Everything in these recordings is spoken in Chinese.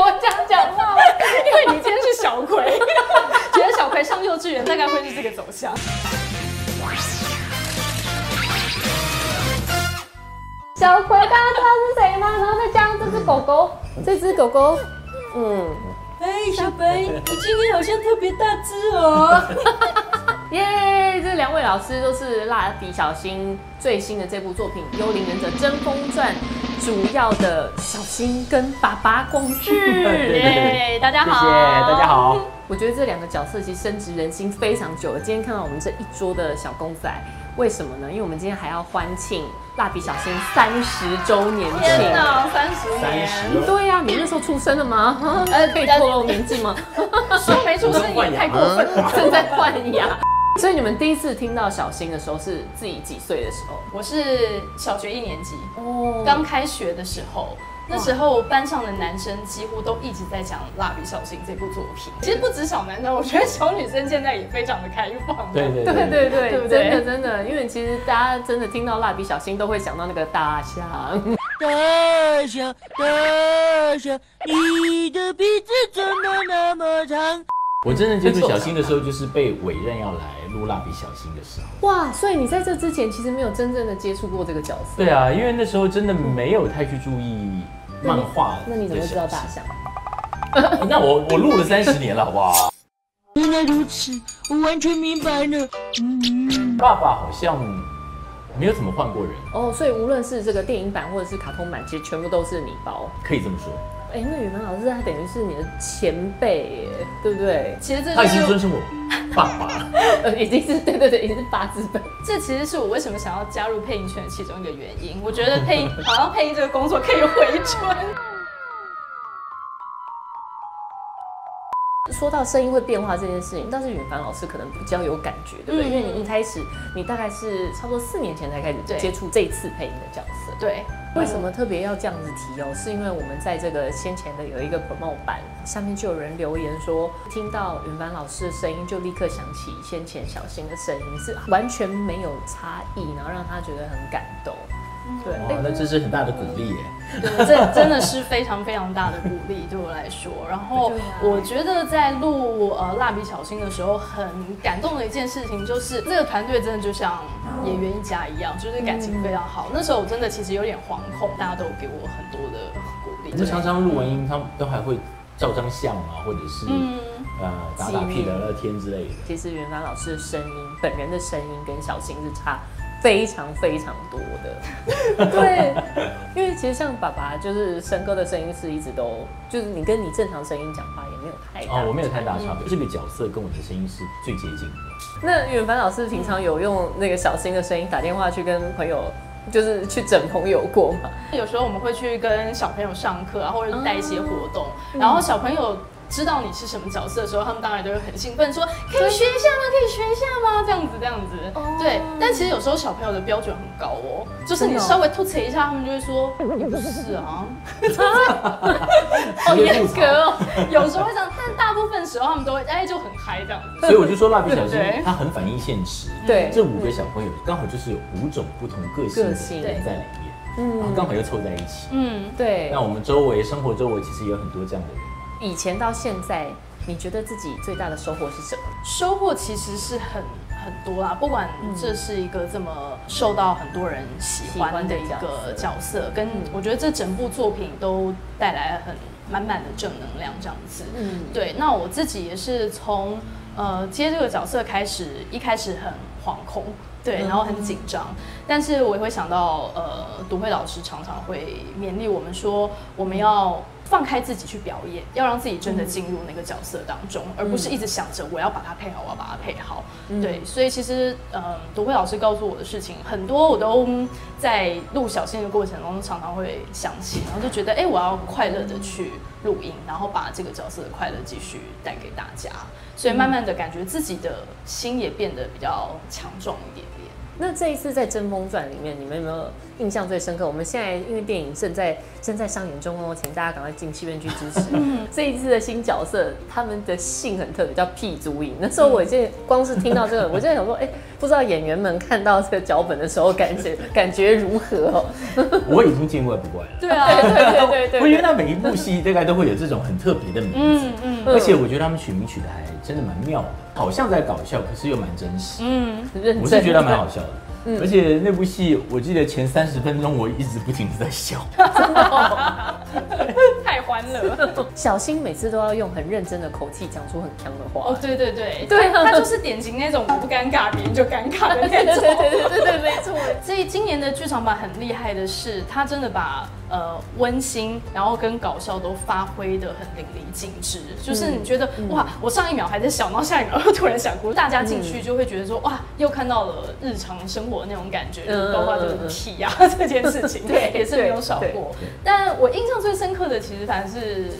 我这样讲话吗？因为你今天是小葵，觉得小葵上幼稚园大概会是这个走向。小葵，大家知道是谁吗？然后再加上这只狗狗，这只狗狗，嗯，哎，小白，你今天好像特别大只哦。耶！这两位老师都是蜡笔小新最新的这部作品《幽灵忍者争锋传》主要的小新跟爸爸光志。耶，大家好，谢谢大家好。我觉得这两个角色其实深植人心非常久了。今天看到我们这一桌的小公仔，为什么呢？因为我们今天还要欢庆蜡笔小新三十周年庆。天哪，三十三年，对呀、你那时候出生了吗？呃，可以透露年纪吗？说没出生也太过分了。正在换牙。所以你们第一次听到小新的时候是自己几岁的时候？我是小学一年级，哦刚开学的时候。那时候班上的男生几乎都一直在讲《蜡笔小新》这部作品。其实不止小男生，我觉得小女生现在也非常的开放。对对对对对，对不对真的真的，因为其实大家真的听到蜡笔小新都会想到那个大象，大象，大象，你的鼻子怎么那么长？我真的接触小新的时候，就是被委任要来录蜡笔小新的时候。哇！所以你在这之前其实没有真正的接触过这个角色。对啊，因为那时候真的没有太去注意漫画。那你怎么知道大？象？那我我录了三十年了，好不好？原来如此，我完全明白了。嗯，爸爸好像没有怎么换过人，哦，所以无论是这个电影版或者是卡通版，其实全部都是你包。可以这么说。哎，那语文老师他等于是你的前辈耶，对不对？其实这他已经就是尊称我爸爸了。呃，已经是对对对，已经是八字辈。这其实是我为什么想要加入配音圈的其中一个原因。我觉得配音好像配音这个工作可以回春。说到声音会变化这件事情，但是允凡老师可能比较有感觉，对不对？嗯因为你一开始，你大概是差不多四年前才开始接触这一次配音的角色。对，为什么特别要这样子提哦？是因为我们在这个先前的有一个 promo 版，下面就有人留言说，听到云凡老师的声音就立刻想起先前小新的声音，是完全没有差异，然后让他觉得很感动。对，那这是很大的鼓励耶。对，这真的是非常非常大的鼓励对我来说。然后我觉得在录呃蜡笔小新的时候，很感动的一件事情就是这个团队真的就像演员一家一样，就是感情非常好。那时候我真的其实有点惶恐，大家都给我很多的鼓励。就常常录完音，他们都还会照张相啊，或者是嗯呃打打屁聊聊天之类的。其实允凡老师的声音，本人的声音跟小新是差非常非常多的。对，因为其实像爸爸，就是生哥的声音是一直都，就是你跟你正常声音讲话也没有太大。哦，我没有太大差别，这个角色跟我的声音是最接近的。那远凡老师平常有用那个小新的声音打电话去跟朋友，就是去整朋友过吗？有时候我们会去跟小朋友上课啊，或者是带一些活动，然后小朋友。知道你是什么角色的时候，他们当然都会很兴奋，说可以学一下吗？可以学一下吗？这样子，这样子。哦对，但其实有时候小朋友的标准很高哦，就是你稍微吐槽一下，他们就会说你 不是啊。好严格哦。有时候会这样，但大部分时候他们都会哎就很嗨这样子。所以我就说蜡笔小新对它很反映现实。对这五个小朋友刚好就是有五种不同个性的人在里面，然后刚好又凑在一起。嗯，对那，我们周围生活周围其实也有很多这样的人。以前到现在，你觉得自己最大的收获是什么？收获其实是很很多啦，不管这是一个这么受到很多人喜欢的一个角色，跟我觉得这整部作品都带来很满满的正能量这样子。嗯，对，那我自己也是从呃接这个角色开始，一开始很惶恐，对，然后很紧张，但是我也会想到，呃，读慧老师常常会勉励我们说，我们要。放开自己去表演，要让自己真的进入那个角色当中，而不是一直想着我要把它配好，我要把它配好。对，所以其实，嗯，独慧老师告诉我的事情很多，我都在录小新的过程中常常会想起，然后就觉得，哎、我要快乐的去录音，然后把这个角色的快乐继续带给大家。所以慢慢的感觉自己的心也变得比较强壮一点点。那这一次在《争锋传》里面，你们有没有印象最深刻？我们现在因为电影正在正在上演中哦，请大家赶快进戏院去支持。这一次的新角色，他们的姓很特别，叫屁足影。那时候我已经光是听到这个，我就在想说，哎、不知道演员们看到这个脚本的时候，感觉感觉如何哦？我已经见怪不怪了。对啊，对对对对 我觉得他每一部戏大概都会有这种很特别的名字，嗯嗯而且我觉得他们取名取的还真的蛮妙的，好像在搞笑，可是又蛮真实。嗯，认真我是觉得蛮好笑的。嗯而且那部戏，我记得前三十分钟我一直不停的在笑。太欢乐。小新每次都要用很认真的口气讲出很强的话。哦，对对对，对 啊他他就是典型那种我不尴尬，别人就尴尬的对那种。对对对对对，没错。所以今年的剧场版很厉害的是，他真的把呃温馨，然后跟搞笑都发挥的很淋漓尽致。就是你觉得、哇，我上一秒还在笑，然后下一秒又突然想哭，大家进去就会觉得说哇，又看到了日常生活那种感觉，嗯包括这个体呀、这件事情，对也是没有少过。但我印象最深刻的，其实反而是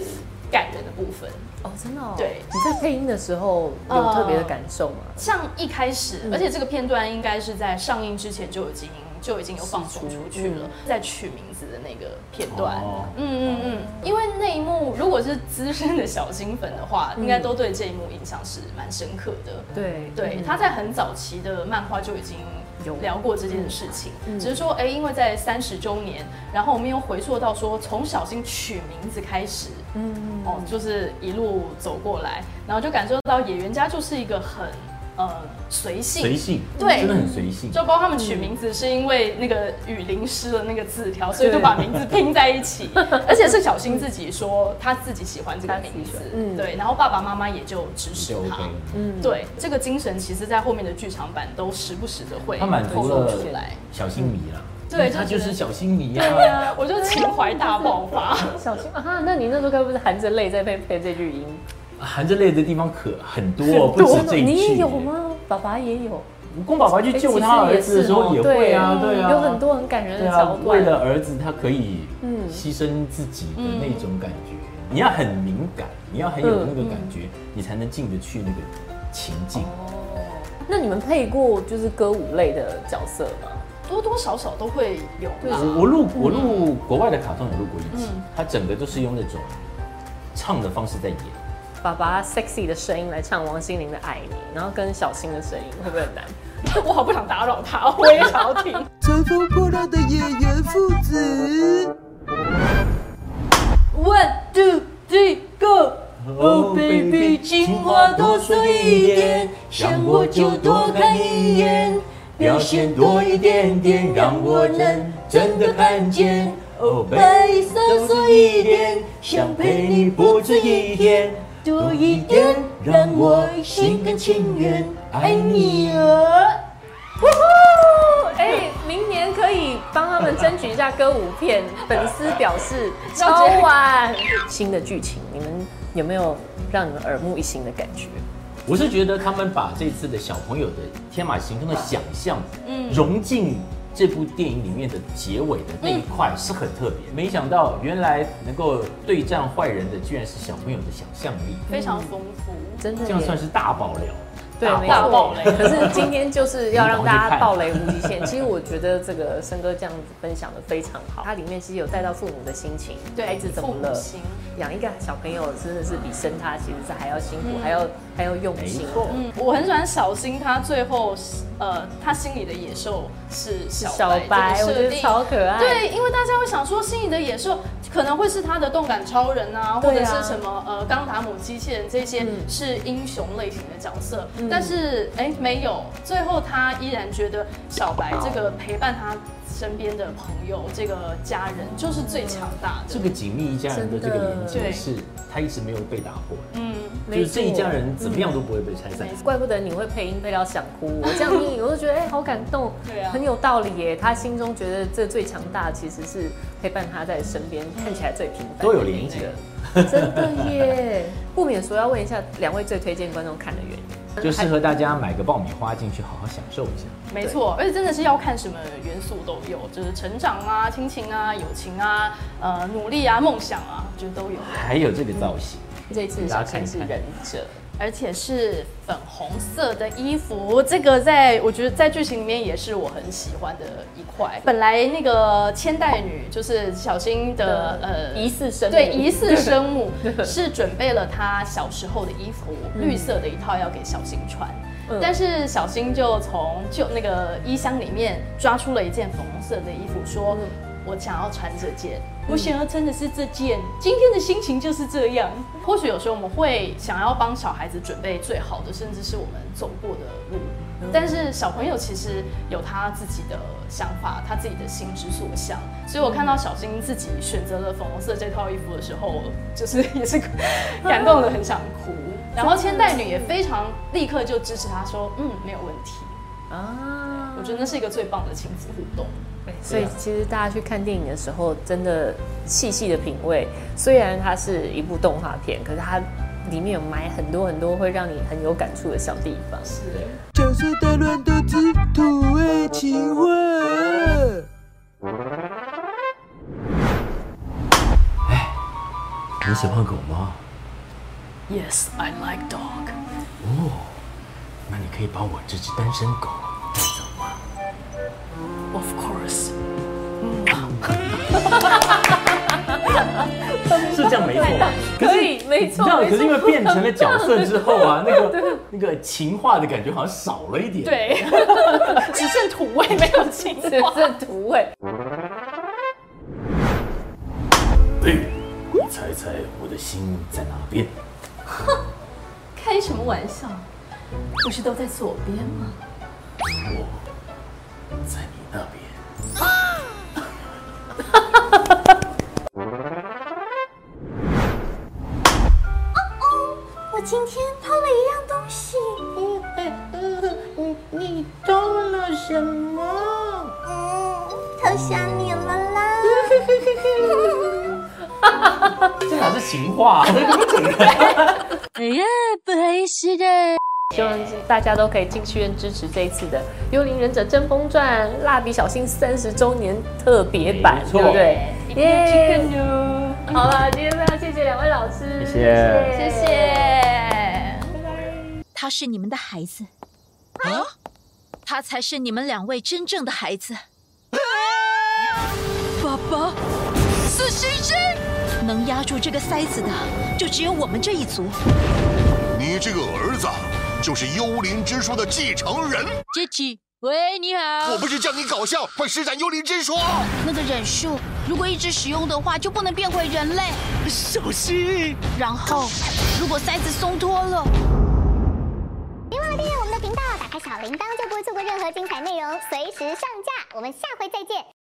感人的部分。哦，真的哦。对你在配音的时候有特别的感受吗？像一开始，嗯而且这个片段应该是在上映之前就已经就已经有放送出去了，嗯在取名字的那个片段。哦。嗯嗯嗯，因为那一幕如果是资深的小新粉的话，嗯。应该都对这一幕印象是蛮深刻的。对对，嗯。他在很早期的漫画就已经有聊过这件事情，嗯。只是说，哎、因为在三十周年，然后我们又回溯到说，从小新取名字开始，嗯。哦，就是一路走过来，然后就感受到野原家就是一个很呃随性，随性，对真的很随性。就包括他们取名字是因为那个雨淋湿了那个字条，所以就把名字拼在一起，而且是小新自己说他自己喜欢这个名字，嗯对，然后爸爸妈妈也就支持他。嗯，对这个精神，其实在后面的剧场版都时不时的会他满足透露了出来。小心迷啦，对他就是小心迷对啊。啊，我就情怀大爆发。小新啊，那你那时候该不是含着泪在配配这句音？含着泪的地方可很多，不止这一句。你也有？吗？爸爸也有，公爸爸去救他儿子的时候也会啊，对对啊，有很多很感人对啊，的桥段。为了儿子，他可以嗯牺牲自己的那种感觉。你要很敏感，你要很有那个感觉，你才能进得去那个情境。哦，那你们配过就是歌舞类的角色吗？多多少少都会有啦。我我录我录国外的卡通有录过一集嗯，它整个都是用那种唱的方式在演。爸爸 sexy 的声音来唱王心凌的《爱你》，然后跟小新的声音会不会很难？我好不想打扰他，我也想要听。乘风破浪的演员父子。One two three go。Oh baby，情话多说一点，想我就多看一眼，表现多一点点，让我能真的看见。哦，白色说一点，想陪你不止一天，多一点，让我心甘情愿爱你啊。呜呼！哎，明年可以帮他们争取一下歌舞片，粉丝表示超晚。新的剧情，你们有没有让你们耳目一新的感觉？我是觉得他们把这次的小朋友的天马行空的想象，嗯融进这部电影里面的结尾的那一块是很特别。没想到原来能够对战坏人的，居然是小朋友的想象力，非常丰富。真的这样算是大爆料。对，大没错大爆雷。可是今天就是 要让大家你赶快去看爆雷无极限。其实我觉得这个森哥这样子分享的非常好，它里面其实有带到父母的心情，对孩子怎么了养一个小朋友真的是比生他其实是还要辛苦，还要还要用心。嗯，我很喜欢小新，他最后呃，他心里的野兽是小小白白，我觉得。超可爱。对，因为大家会想说，心里的野兽可能会是他的动感超人啊，或者是什么呃钢达姆机器人这些嗯。是英雄类型的角色，嗯。但是哎没有，最后他依然觉得小白这个陪伴他身边的朋友，这个家人就是最强大的。这个紧密一家人的这个连接对是，他一直没有被打破，嗯，就是这一家人怎么样都不会被拆散。怪不得你会配音配到想哭，我这样听我就觉得哎、好感动，对啊很有道理耶。他心中觉得这最强大其实是陪伴他在身边，看起来最平凡，都有连结，真的耶。不免说要问一下两位最推荐观众看的原因，就适合大家买个爆米花进去好好享受一下。没错，而且真的是要看什么元素都有，就是成长啊、亲情啊、友情啊、呃努力啊、梦想啊，我觉得都有。还有这个造型，这次小新是忍者，而且是粉红色的衣服。这个在我觉得在剧情里面也是我很喜欢的一块。本来那个千代女就是小新的呃疑似生母对疑似生母 是准备了她小时候的衣服，绿色的一套要给小新穿。嗯但是小新就从就那个衣箱里面抓出了一件粉红色的衣服，说：“我想要穿这件，我想要穿的是这件。今天的心情就是这样。或许有时候我们会想要帮小孩子准备最好的，甚至是我们走过的路。但是小朋友其实有他自己的想法，他自己的心之所向。所以我看到小新自己选择了粉红色这套衣服的时候，就是也是 感动的很想哭。然后千代女也非常立刻就支持他说，嗯，没有问题。啊我觉得那是一个最棒的亲子互动。所以其实大家去看电影的时候，真的细细的品味。虽然它是一部动画片，可是它里面有埋很多很多会让你很有感触的小地方。是。角色大乱斗之土味情话。你喜欢狗吗？Yes, I like dog. 哦那你可以把我这只单身狗 是这样没错。可以，没错，你知道，可是因为变成了角色之后啊，那个那个情话的感觉好像少了一点。，对，只剩土味没有情只剩。土味。哎，你猜猜我的心在哪边？开什么玩笑？不是都在左边吗？我在你那边。我今天偷了一样东西。你 你偷了什么？嗯，偷想你了啦。这哪是情话、啊？这怎么整人？哎呀，不好意思的。希望大家都可以进剧院支持这一次的《幽灵忍者争锋传》蜡笔小新三十周年特别版，对不对？耶！好了，今天非常谢谢两位老师，谢谢谢谢。他是你们的孩子啊，他才是你们两位真正的孩子。爸爸，死刑之能压住这个塞子的，就只有我们这一族。你这个儿子就是幽灵之书的继承人。杰奇，喂，你好我。不是叫你搞笑，快施展幽灵之术！那个忍术，如果一直使用的话，就不能变回人类。小心！然后，如果塞子松脱了订阅我们的频道，打开小铃铛就不会错过任何精彩内容，随时上架。我们下回再见。